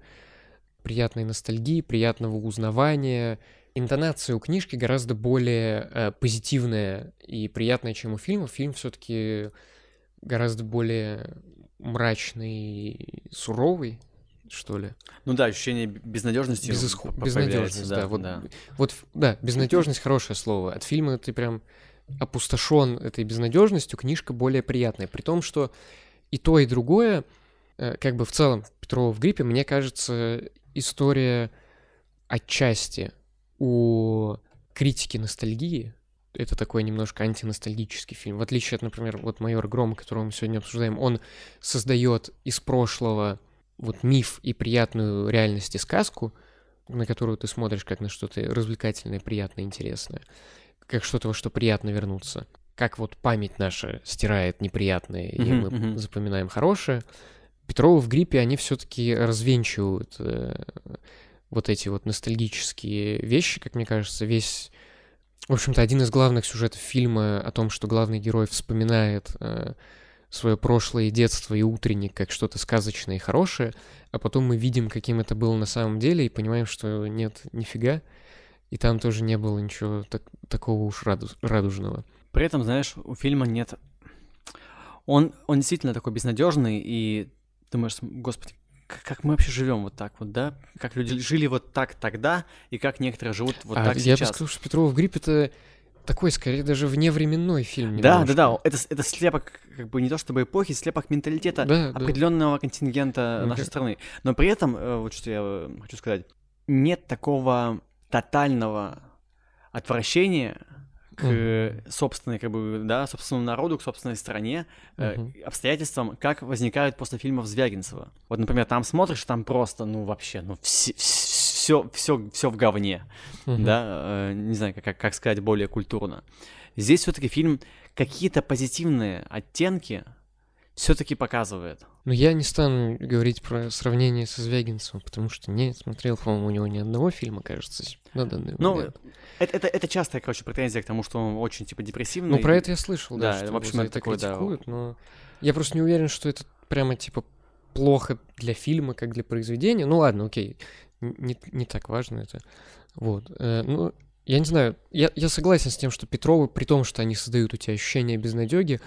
приятной ностальгии, приятного узнавания. Интонация у книжки гораздо более э, позитивная и приятная, чем у фильма. Фильм все-таки гораздо более мрачный суровый, что ли. Ну да, ощущение безнадежности. П- Безнадежность, появляется, да, вот, да. вот, да, безнадежность хорошее слово. От фильма ты прям опустошен этой безнадежностью, книжка более приятная. При том, что и то, и другое, э, как бы в целом Петрова в гриппе, мне кажется, история отчасти у критики ностальгии. Это такой немножко антиностальгический фильм. В отличие от, например, вот «Майор Гром», которого мы сегодня обсуждаем, он создает из прошлого вот миф и приятную реальность и сказку, на которую ты смотришь как на что-то развлекательное, приятное, интересное, как что-то, во что приятно вернуться. Как вот память наша стирает неприятное, и Мгм, мы мгм. запоминаем хорошее. Петрова в гриппе, они все-таки развенчивают э, вот эти вот ностальгические вещи, как мне кажется, весь... В общем-то, один из главных сюжетов фильма о том, что главный герой вспоминает свое прошлое и детство и утренник как что-то сказочное и хорошее, а потом мы видим, каким это было на самом деле, и понимаем, что нет, нифига, и там тоже не было ничего так- такого уж раду- радужного. При этом, знаешь, у фильма нет... Он, он действительно такой безнадежный, и думаешь, господи, как мы вообще живем вот так вот, да? Как люди жили вот так тогда, и как некоторые живут вот а так я бы сейчас. сказал, что Петрова в гриппе это такой, скорее, даже вневременной фильм. Да, да, да, это, это слепок, как бы не то чтобы эпохи, слепок менталитета Да, да. определенного контингента Мгм. нашей страны. Но при этом, э, вот что я э, хочу сказать, нет такого тотального отвращения к э, собственной, как бы, да, собственному народу, к собственной стране, э, Мгм. обстоятельствам, как возникают после фильмов Звягинцева. Вот, например, там смотришь, там просто, ну, вообще, ну, все, все, все, все в говне, Мгм. да, э, не знаю, как, как сказать более культурно. Здесь все-таки фильм какие-то позитивные оттенки все-таки показывает. Но я не стану говорить про сравнение со Звягинцевым, потому что не смотрел, по-моему, у него ни одного фильма, кажется, на данный Ну, момент. это, это, это частая, короче, претензия к тому, что он очень, типа, депрессивный. Ну, про это я слышал, да, Да, что в общем, это такое, да. критикуют, но я просто не уверен, что это прямо, типа, плохо для фильма, как для произведения. Ну, ладно, окей, не, не так важно это. Вот. э, ну, я не знаю, я, я согласен с тем, что Петровы, при том, что они создают у тебя ощущение безнадеги,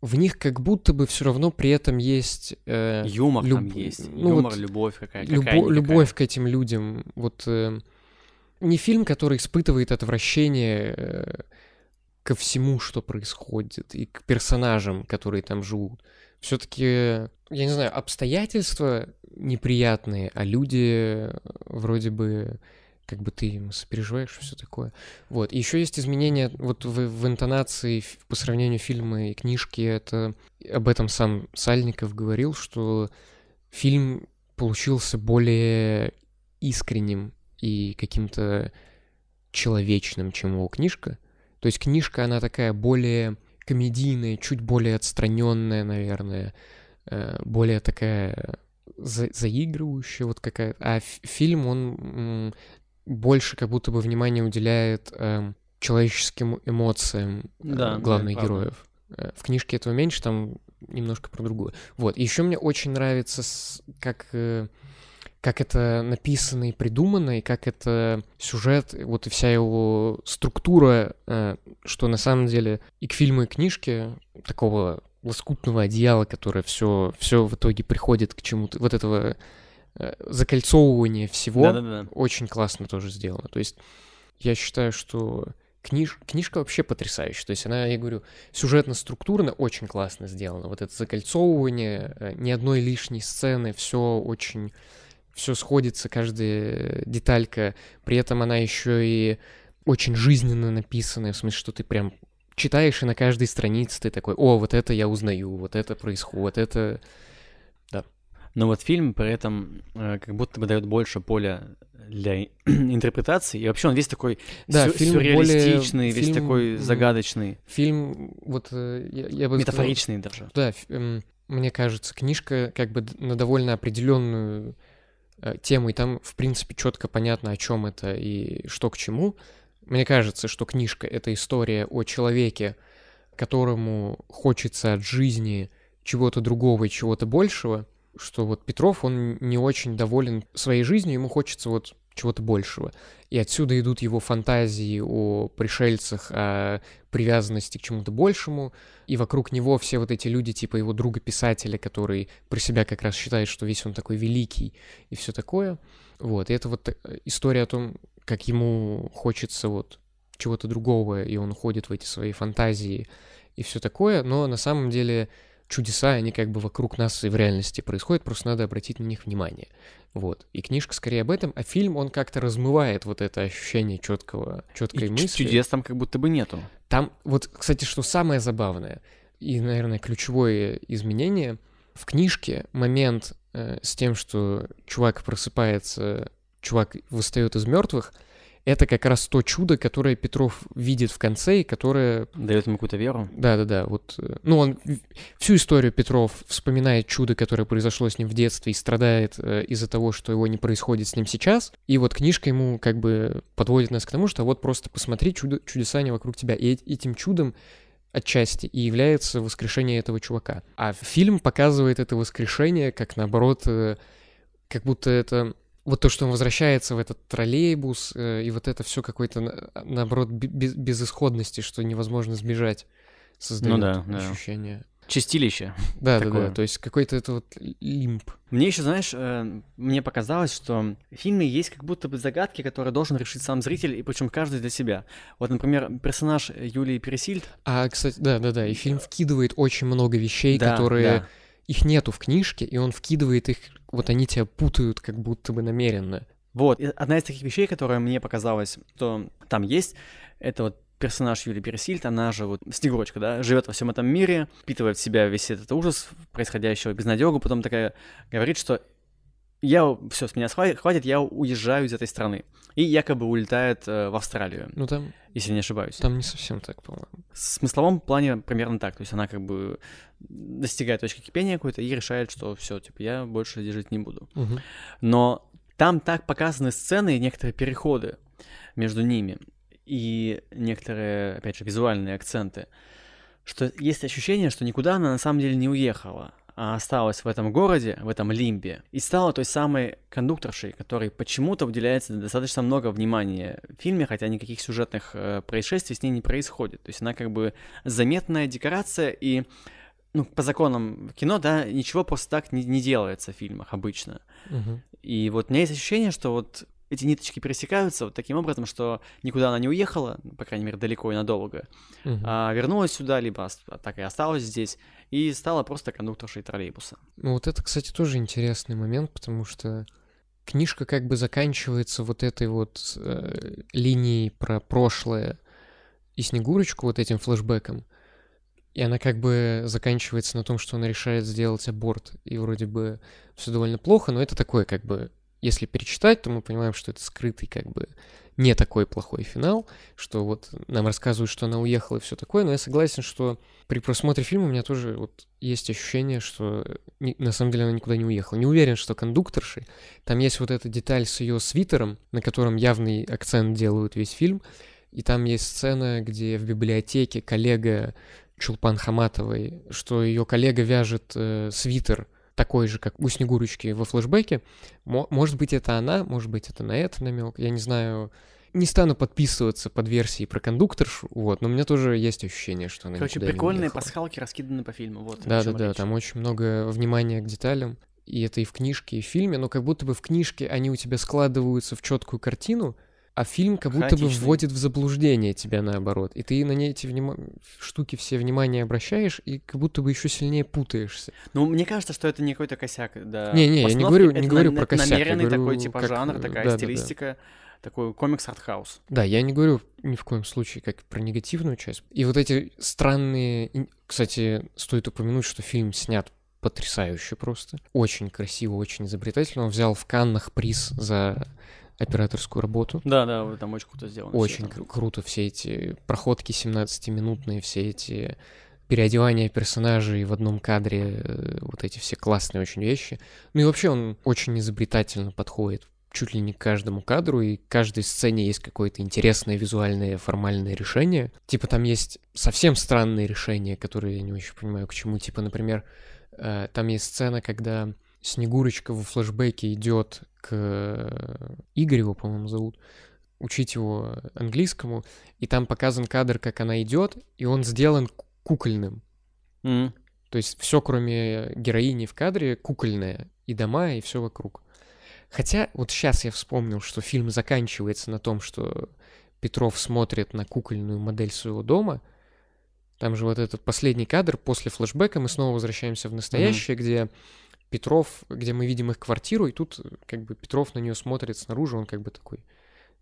в них как будто бы все равно при этом есть... э, Юмор там люб- есть, ну, юмор, вот любовь какая-то. Любо- любовь к этим людям. Вот э, не фильм, который испытывает отвращение э, ко всему, что происходит, и к персонажам, которые там живут. Все-таки, я не знаю, обстоятельства неприятные, а люди э, вроде бы как бы ты им сопереживаешь, все такое. Вот. И еще есть изменения вот в, в интонации по сравнению фильма и книжки. Это об этом сам Сальников говорил, что фильм получился более искренним и каким-то человечным, чем его книжка. То есть книжка, она такая более комедийная, чуть более отстраненная, наверное, э, более такая за- заигрывающая вот какая А фильм, он больше как будто бы внимание уделяет эм, человеческим эмоциям э, Да, да, главных правда. героев. Э, В книжке этого меньше, там немножко про другое. Вот. Еще мне очень нравится, как, э, как это написано и придумано, и как это сюжет, вот и вся его структура, э, что на самом деле и к фильму, и к книжке такого лоскутного одеяла, которое все, все в итоге приходит к чему-то, вот этого э, закольцовывания всего, Да-да-да. очень классно тоже сделано. То есть я считаю, что книж... книжка вообще потрясающая. То есть она, я говорю, сюжетно-структурно очень классно сделана. Вот это закольцовывание, э, ни одной лишней сцены, все очень... Все сходится, каждая деталька. При этом она еще и очень жизненно написанная, в смысле, что ты прям читаешь, и на каждой странице ты такой, о, вот это я узнаю, вот это происходит, это... Но вот фильм при этом э, как будто бы дает больше поля для [clears throat] интерпретации. И вообще он весь такой Да, сю- фильм более- сюрреалистичный, весь фильм, такой загадочный, Фильм, вот э, я, я бы сказал- метафоричный даже. Да, эм, мне кажется, книжка как бы на довольно определенную э, тему, и там, в принципе, четко понятно, о чем это и что к чему. Мне кажется, что книжка — это история о человеке, которому хочется от жизни чего-то другого и чего-то большего, что вот Петров, он не очень доволен своей жизнью, ему хочется вот чего-то большего. И отсюда идут его фантазии о пришельцах, о привязанности к чему-то большему, и вокруг него все вот эти люди, типа его друга-писателя, который про себя как раз считает, что весь он такой великий и все такое. Вот, и это вот э, история о том, как ему хочется вот чего-то другого, и он уходит в эти свои фантазии и все такое, но на самом деле чудеса, они как бы вокруг нас и в реальности происходят, просто надо обратить на них внимание. Вот. И книжка скорее об этом, а фильм, он как-то размывает вот это ощущение четкого, четкой И мысли. чу- чудес там как будто бы нету. Там, вот, кстати, что самое забавное и, наверное, ключевое изменение, в книжке момент э, с тем, что чувак просыпается, чувак восстает из мертвых, это как раз то чудо, которое Петров видит в конце, и которое Дает ему какую-то веру. да-да-да, вот, э, ну, он всю историю Петров вспоминает чудо, которое произошло с ним в детстве, и страдает э, из-за того, что его не происходит с ним сейчас. И вот книжка ему как бы подводит нас к тому, что вот просто посмотри, чудо, чудеса не вокруг тебя. И эт- этим чудом отчасти и является воскрешение этого чувака. А фильм показывает это воскрешение как, наоборот, э, как будто это вот то, что он возвращается в этот троллейбус, э, и вот это все какой-то, на- наоборот, бе- без- безысходности, что невозможно сбежать, создает Ну да, да. ощущение. Чистилище. Да, да, Такое. да. То есть какой-то это вот лимп. Мне еще, знаешь, э, мне показалось, что в фильме есть как будто бы загадки, которые должен решить сам зритель, и причем каждый для себя. Вот, например, персонаж Юлии Пересильд. А, кстати, да, да, да. И фильм вкидывает очень много вещей, Да, которые да. Их нету в книжке, и он вкидывает их, вот они тебя путают как будто бы намеренно. Вот, и одна из таких вещей, которая мне показалась, что там есть, это вот персонаж Юли Пересильд, она же вот Снегурочка, да, живет во всем этом мире, впитывает в себя весь этот ужас происходящего, безнадегу, потом такая говорит, что я, все, с меня хватит, я уезжаю из этой страны. И якобы улетает э, в Австралию, Ну там, если не ошибаюсь. там не совсем так, по-моему. В смысловом плане примерно так. То есть она как бы достигает точки кипения какой-то и решает, что все, типа, я больше здесь жить не буду. Мгм. Но там так показаны сцены и некоторые переходы между ними. И некоторые, опять же, визуальные акценты. Что есть ощущение, что никуда она на самом деле не уехала, осталась в этом городе, в этом лимбе, и стала той самой кондукторшей, которой почему-то уделяется достаточно много внимания в фильме, хотя никаких сюжетных э, происшествий с ней не происходит. То есть она как бы заметная декорация, и ну, по законам кино, да, ничего просто так не, не делается в фильмах обычно. Мгм. И вот у меня есть ощущение, что вот эти ниточки пересекаются вот таким образом, что никуда она не уехала, ну, по крайней мере, далеко и надолго, Мгм. а вернулась сюда, либо ос- так и осталась здесь, и стала просто кондукторшей троллейбуса. Ну вот это, кстати, тоже интересный момент, потому что книжка как бы заканчивается вот этой вот э, линией про прошлое и Снегурочку, вот этим флешбеком. И она как бы заканчивается на том, что она решает сделать аборт. И вроде бы все довольно плохо, но это такое как бы... Если перечитать, то мы понимаем, что это скрытый как бы не такой плохой финал, что вот нам рассказывают, что она уехала и все такое, но я согласен, что при просмотре фильма у меня тоже вот есть ощущение, что ни- на самом деле она никуда не уехала. Не уверен, что кондукторши. Там есть вот эта деталь с ее свитером, на котором явный акцент делают весь фильм. И там есть сцена, где в библиотеке коллега Чулпан Хаматовой, что ее коллега вяжет э, свитер такой же, как у Снегурочки во флешбеке. Мо- может быть, это она, может быть, это на это намек. Я не знаю. Не стану подписываться под версией про кондукторшу, вот, но у меня тоже есть ощущение, что она Короче, прикольные пасхалки раскиданы по фильму, вот. о Да, да, чём да, речь. там очень много внимания к деталям. И это и в книжке, и в фильме, но как будто бы в книжке они у тебя складываются в четкую картину, а фильм как будто бы Хаотичный. вводит в заблуждение тебя наоборот. И ты на ней эти внима- штуки все внимание обращаешь, и как будто бы еще сильнее путаешься. Ну, мне кажется, что это не какой-то косяк, да. Не-не, я не говорю- не Это говорю на- про косяк, я намеренный говорю, такой, типа, как, жанр, э, такая да-да-да. стилистика, такой комикс-артхаус. Да, я не говорю ни в коем случае как про негативную часть. И вот эти странные... Кстати, стоит упомянуть, что фильм снят потрясающе просто. Очень красиво, очень изобретательно. Он взял в Каннах приз за операторскую работу. Да, да, там очень круто сделано. Очень кру- круто все эти проходки 17-минутные, все эти переодевания персонажей в одном кадре, э, вот эти все классные очень вещи. Ну и вообще он очень изобретательно подходит чуть ли не к каждому кадру, и к каждой сцене есть какое-то интересное визуальное формальное решение. Типа там есть совсем странные решения, которые я не очень понимаю, к чему. Типа, например, э, там есть сцена, когда Снегурочка во флешбеке идет к э, Игорю, его, по-моему, зовут, учить его английскому, и там показан кадр, как она идет, и он сделан ку- кукольным. М. То есть все, кроме героини в кадре, кукольное, и дома, и все вокруг. Хотя вот сейчас я вспомнил, что фильм заканчивается на том, что Петров смотрит на кукольную модель своего дома. Там же вот этот последний кадр после флешбека мы снова возвращаемся в настоящее, где Петров, где мы видим их квартиру, и тут э, как бы Петров на нее смотрит снаружи, он как бы такой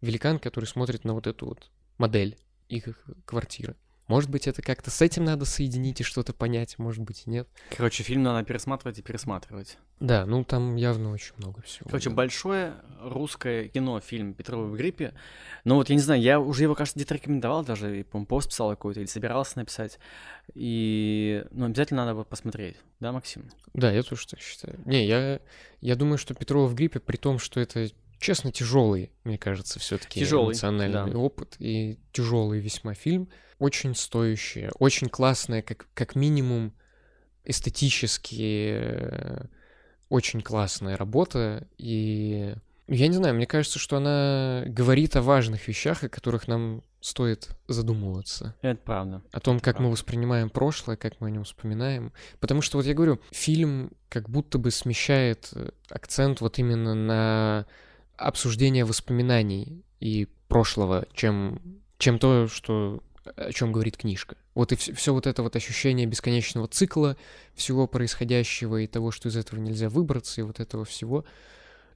великан, который смотрит на вот эту вот модель их их квартиры. Может быть, это как-то с этим надо соединить и что-то понять, может быть, нет. Короче, фильм надо пересматривать и пересматривать. Да, ну там явно очень много всего. Короче, да. большое русское кино, фильм «Петровы в гриппе». Ну вот, я не знаю, я уже его, кажется, где-то рекомендовал даже, и, по-моему, пост писал какой-то, или собирался написать. И, ну, обязательно надо посмотреть. Да, Максим? Да, я тоже так считаю. Не, я, я думаю, что Петрова в гриппе, при том, что это, честно, тяжелый, мне кажется, все-таки эмоциональный да. опыт и тяжелый весьма фильм. Очень стоящий, очень классная, как, как минимум, эстетически очень классная работа. И я не знаю, мне кажется, что она говорит о важных вещах, о которых нам стоит задумываться Это правда. о том, как мы Правда. воспринимаем прошлое, как мы о нем вспоминаем. Потому что вот я говорю, фильм как будто бы смещает э, акцент вот именно на обсуждение воспоминаний и прошлого, чем, чем то, что о чем говорит книжка. Вот и все, вот это вот ощущение бесконечного цикла всего происходящего и того, что из этого нельзя выбраться, и вот этого всего.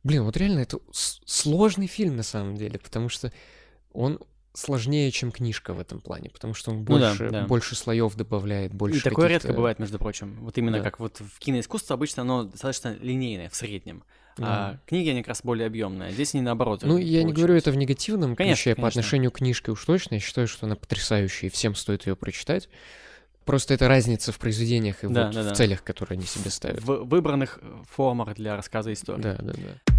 Блин, вот реально это сложный фильм на самом деле, потому что он сложнее, чем книжка в этом плане, потому что он Ну да, больше, да. больше слоев добавляет, больше И такое редко бывает, между прочим. Вот именно Да. как вот в киноискусстве обычно оно достаточно линейное в среднем. А Да. книги, они как раз более объемные. Здесь они наоборот. Ну, я не говорю это в негативном Конечно, ключе, по конечно. отношению к книжке уж точно. Я считаю, что она потрясающая, и всем стоит ее прочитать. Просто это разница в произведениях и Да, вот да, в да. целях, которые они себе ставят. В выбранных э, формах для рассказа истории. Да, да, да.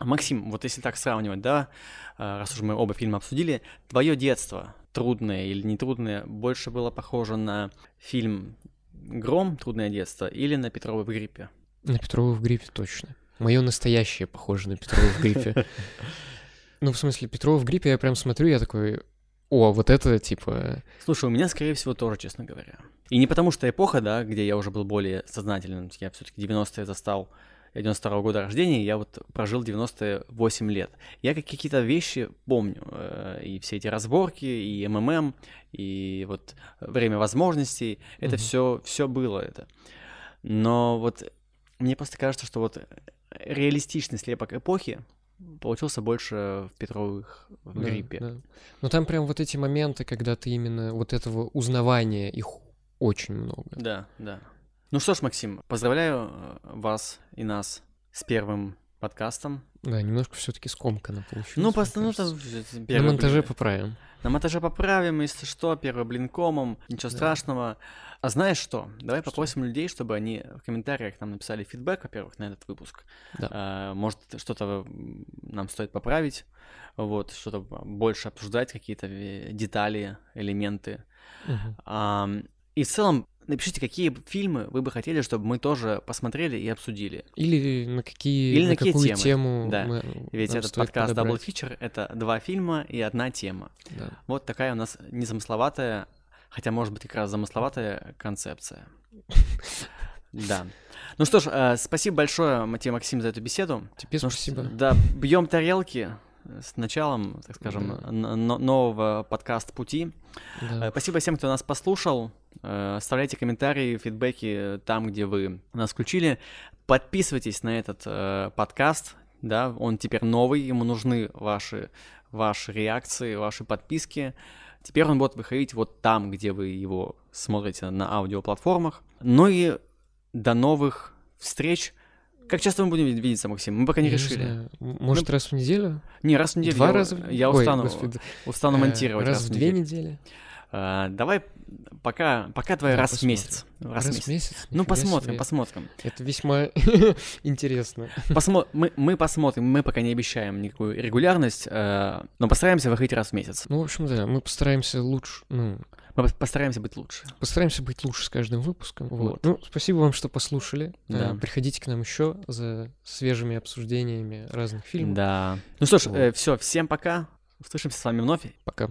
Максим, вот если так сравнивать, да, а, раз уж мы оба фильма обсудили, твое детство, трудное или нетрудное, больше было похоже на фильм «Гром. Трудное детство» или на «Петрова в гриппе»? На Петрова в гриппе точно. Мое настоящее похоже на Петрова в гриппе. [laughs] Ну, в смысле, Петрова в гриппе я прям смотрю, я такой, о, вот это типа... Слушай, у меня, скорее всего, тоже, честно говоря. И не потому что эпоха, да, где я уже был более сознательным, я все-таки 90-е застал, я 92 года рождения, я вот прожил 98 лет. Я как какие-то вещи помню, э, и все эти разборки, и МММ, и вот время возможностей, это Мгм. все, все было это. Но вот мне просто кажется, что вот реалистичный слепок эпохи получился больше в Петровых в да, гриппе. да. Но там прям вот эти моменты, когда ты именно вот этого узнавания, их очень много. Да, да. Ну что ж, Максим, поздравляю э, вас и нас с первым подкастом. Да, немножко все таки скомкано получилось. Ну, просто, ну, там э, На монтаже блин. поправим. На монтаже поправим, если что, первый блин комом, ничего Да. страшного. А знаешь что? Давай попросим людей, чтобы они в комментариях нам написали фидбэк, во-первых, на этот выпуск. Да. А, может, что-то нам стоит поправить, вот, что-то больше обсуждать, какие-то э, детали, элементы. Мгм. Ам, и в целом, напишите, какие фильмы вы бы хотели, чтобы мы тоже посмотрели и обсудили. Или на какие, Или на на какие какую темы, тему да. мы- Ведь этот подкаст Double подобрать. Feature — это два фильма и одна тема. Да. Вот такая у нас незамысловатая, хотя, может быть, как раз замысловатая концепция. [laughs] Да. Ну что ж, э, спасибо большое, Матей Максим, за эту беседу. Тебе Ну спасибо. Да, бьем тарелки с началом, так скажем, Да. нового подкаст пути. Да. Э, Спасибо всем, кто нас послушал. Э, Оставляйте комментарии, фидбэки там, где вы нас включили. Подписывайтесь на этот э, подкаст. Да, он теперь новый, ему нужны ваши, ваши реакции, ваши подписки. Теперь он будет выходить вот там, где вы его смотрите на аудиоплатформах. Ну и до новых встреч. Как часто мы будем вид- видеться, Максим? Мы пока не Я решили. знаю. М- Может, раз в неделю? Не, раз в неделю. Два я, раза? в- Я Ой, устану, господи. устану Э, монтировать. Раз в две неделю. недели? А, давай пока, пока твоя Да, раз в посмотрим. месяц. Раз, в месяц. месяц? Ну, посмотрим, себе. посмотрим. Это весьма [laughs] интересно. Посмо- мы, мы посмотрим, мы пока не обещаем никакую регулярность, э, но постараемся выходить раз в месяц. Ну, в общем, да, мы постараемся лучше, ну, Мы пос- постараемся быть лучше. постараемся быть лучше с каждым выпуском. Вот. Вот. Ну, спасибо вам, что послушали. Э, Да. Приходите к нам еще за свежими обсуждениями разных фильмов. Да. Ну что ж, Вот. все, всем пока. Услышимся с вами вновь. Пока.